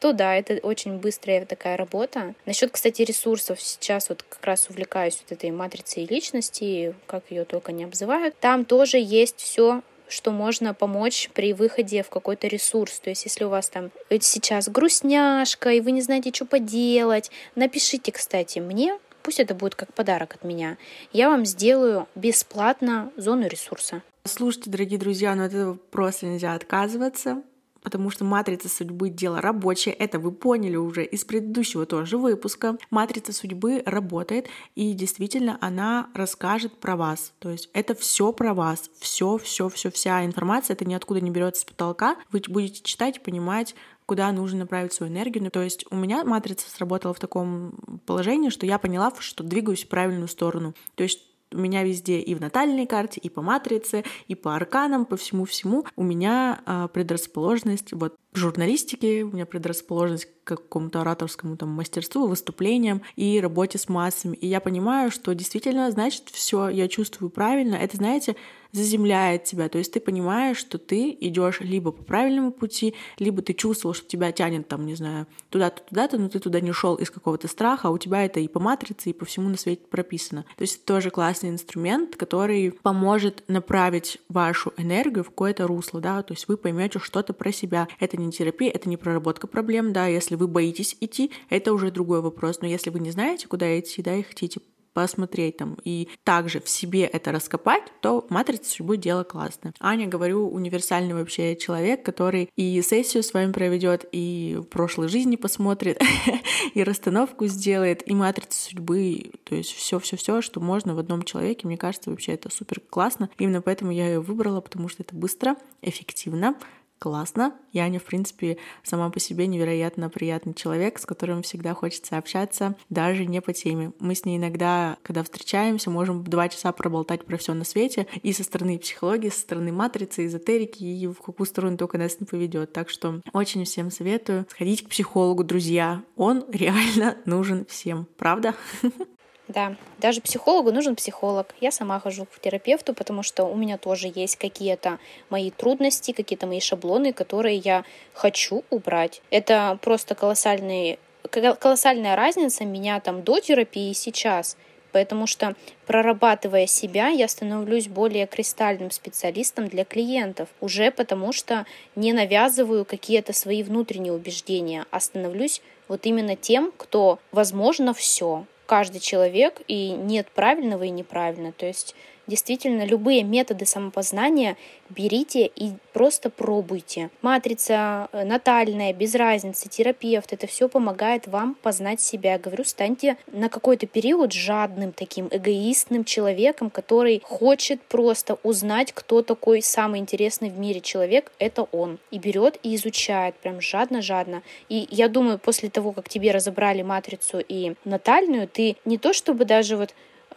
то да, это очень быстрая такая работа. Насчет, кстати, ресурсов, сейчас вот как раз увлекаюсь вот этой матрицей личности, как ее только не обзывают. Там тоже есть все что можно помочь при выходе в какой-то ресурс. То есть, если у вас там сейчас грустняшка, и вы не знаете, что поделать, напишите, кстати, мне, пусть это будет как подарок от меня. Я вам сделаю бесплатно зону ресурса. Слушайте, дорогие друзья, но от этого просто нельзя отказываться потому что матрица судьбы — дело рабочее. Это вы поняли уже из предыдущего тоже выпуска. Матрица судьбы работает, и действительно она расскажет про вас. То есть это все про вас. Все, все, все, вся информация, это ниоткуда не берется с потолка. Вы будете читать понимать, куда нужно направить свою энергию. То есть у меня матрица сработала в таком положении, что я поняла, что двигаюсь в правильную сторону. То есть у меня везде и в натальной карте, и по матрице, и по арканам, по всему-всему у меня а, предрасположенность вот к журналистике, у меня предрасположенность к какому-то ораторскому там мастерству, выступлениям и работе с массами. И я понимаю, что действительно, значит, все, я чувствую правильно. Это, знаете, заземляет тебя. То есть ты понимаешь, что ты идешь либо по правильному пути, либо ты чувствовал, что тебя тянет там, не знаю, туда-то, туда-то, но ты туда не шел из какого-то страха, а у тебя это и по матрице, и по всему на свете прописано. То есть это тоже классный инструмент, который поможет направить вашу энергию в какое-то русло, да, то есть вы поймете что-то про себя. Это не терапия, это не проработка проблем, да, если вы боитесь идти, это уже другой вопрос, но если вы не знаете, куда идти, да, и хотите посмотреть там и также в себе это раскопать, то матрица судьбы дело классное. Аня, говорю, универсальный вообще человек, который и сессию с вами проведет, и в прошлой жизни посмотрит, и расстановку сделает, и матрицу судьбы, то есть все, все, все, что можно в одном человеке. Мне кажется, вообще это супер классно. Именно поэтому я ее выбрала, потому что это быстро, эффективно, классно. Яня, в принципе, сама по себе невероятно приятный человек, с которым всегда хочется общаться, даже не по теме. Мы с ней иногда, когда встречаемся, можем два часа проболтать про все на свете, и со стороны психологии, со стороны матрицы, эзотерики, и в какую сторону только нас не поведет. Так что очень всем советую сходить к психологу, друзья. Он реально нужен всем, правда? Да, даже психологу нужен психолог. Я сама хожу к терапевту, потому что у меня тоже есть какие-то мои трудности, какие-то мои шаблоны, которые я хочу убрать. Это просто колоссальный, колоссальная разница меня там до терапии и сейчас. Потому что прорабатывая себя, я становлюсь более кристальным специалистом для клиентов. Уже потому что не навязываю какие-то свои внутренние убеждения, а становлюсь вот именно тем, кто возможно все каждый человек, и нет правильного и неправильно. То есть действительно любые методы самопознания берите и просто пробуйте. Матрица, э, натальная, без разницы, терапевт, это все помогает вам познать себя. Говорю, станьте на какой-то период жадным таким эгоистным человеком, который хочет просто узнать, кто такой самый интересный в мире человек, это он. И берет и изучает прям жадно-жадно. И я думаю, после того, как тебе разобрали матрицу и натальную, ты не то чтобы даже вот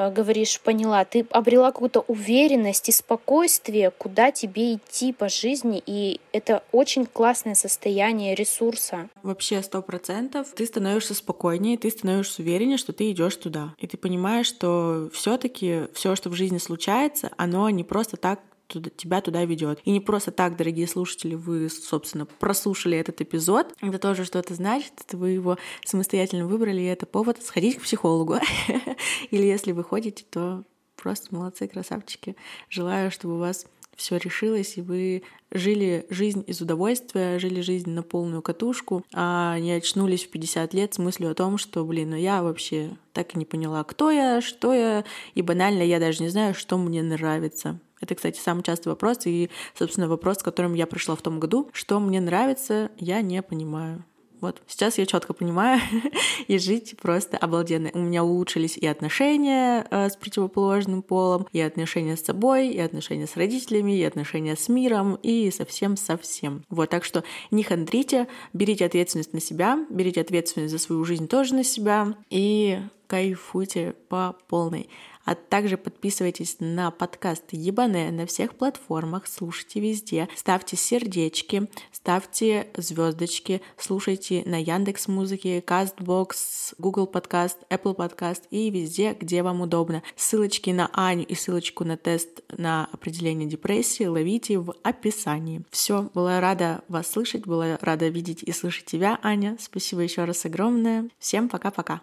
говоришь, поняла, ты обрела какую-то уверенность и спокойствие, куда тебе идти по жизни, и это очень классное состояние ресурса. Вообще сто процентов. Ты становишься спокойнее, ты становишься увереннее, что ты идешь туда, и ты понимаешь, что все-таки все, что в жизни случается, оно не просто так туда, тебя туда ведет. И не просто так, дорогие слушатели, вы, собственно, прослушали этот эпизод. Это тоже что-то значит, вы его самостоятельно выбрали, и это повод сходить к психологу. Или если вы ходите, то просто молодцы, красавчики. Желаю, чтобы у вас все решилось, и вы жили жизнь из удовольствия, жили жизнь на полную катушку, а не очнулись в 50 лет с мыслью о том, что, блин, ну я вообще так и не поняла, кто я, что я, и банально я даже не знаю, что мне нравится. Это, кстати, самый частый вопрос, и, собственно, вопрос, с которым я пришла в том году. Что мне нравится, я не понимаю. Вот сейчас я четко понимаю, и жить просто обалденно. У меня улучшились и отношения э, с противоположным полом, и отношения с собой, и отношения с родителями, и отношения с миром, и совсем-совсем. Вот, так что не хандрите, берите ответственность на себя, берите ответственность за свою жизнь тоже на себя, и кайфуйте по полной. А также подписывайтесь на подкаст Ебане на всех платформах, слушайте везде, ставьте сердечки, ставьте звездочки, слушайте на Яндекс Музыке, Castbox, Google Podcast, Apple Podcast и везде, где вам удобно. Ссылочки на Аню и ссылочку на тест на определение депрессии ловите в описании. Все, была рада вас слышать, была рада видеть и слышать тебя, Аня. Спасибо еще раз огромное. Всем пока-пока.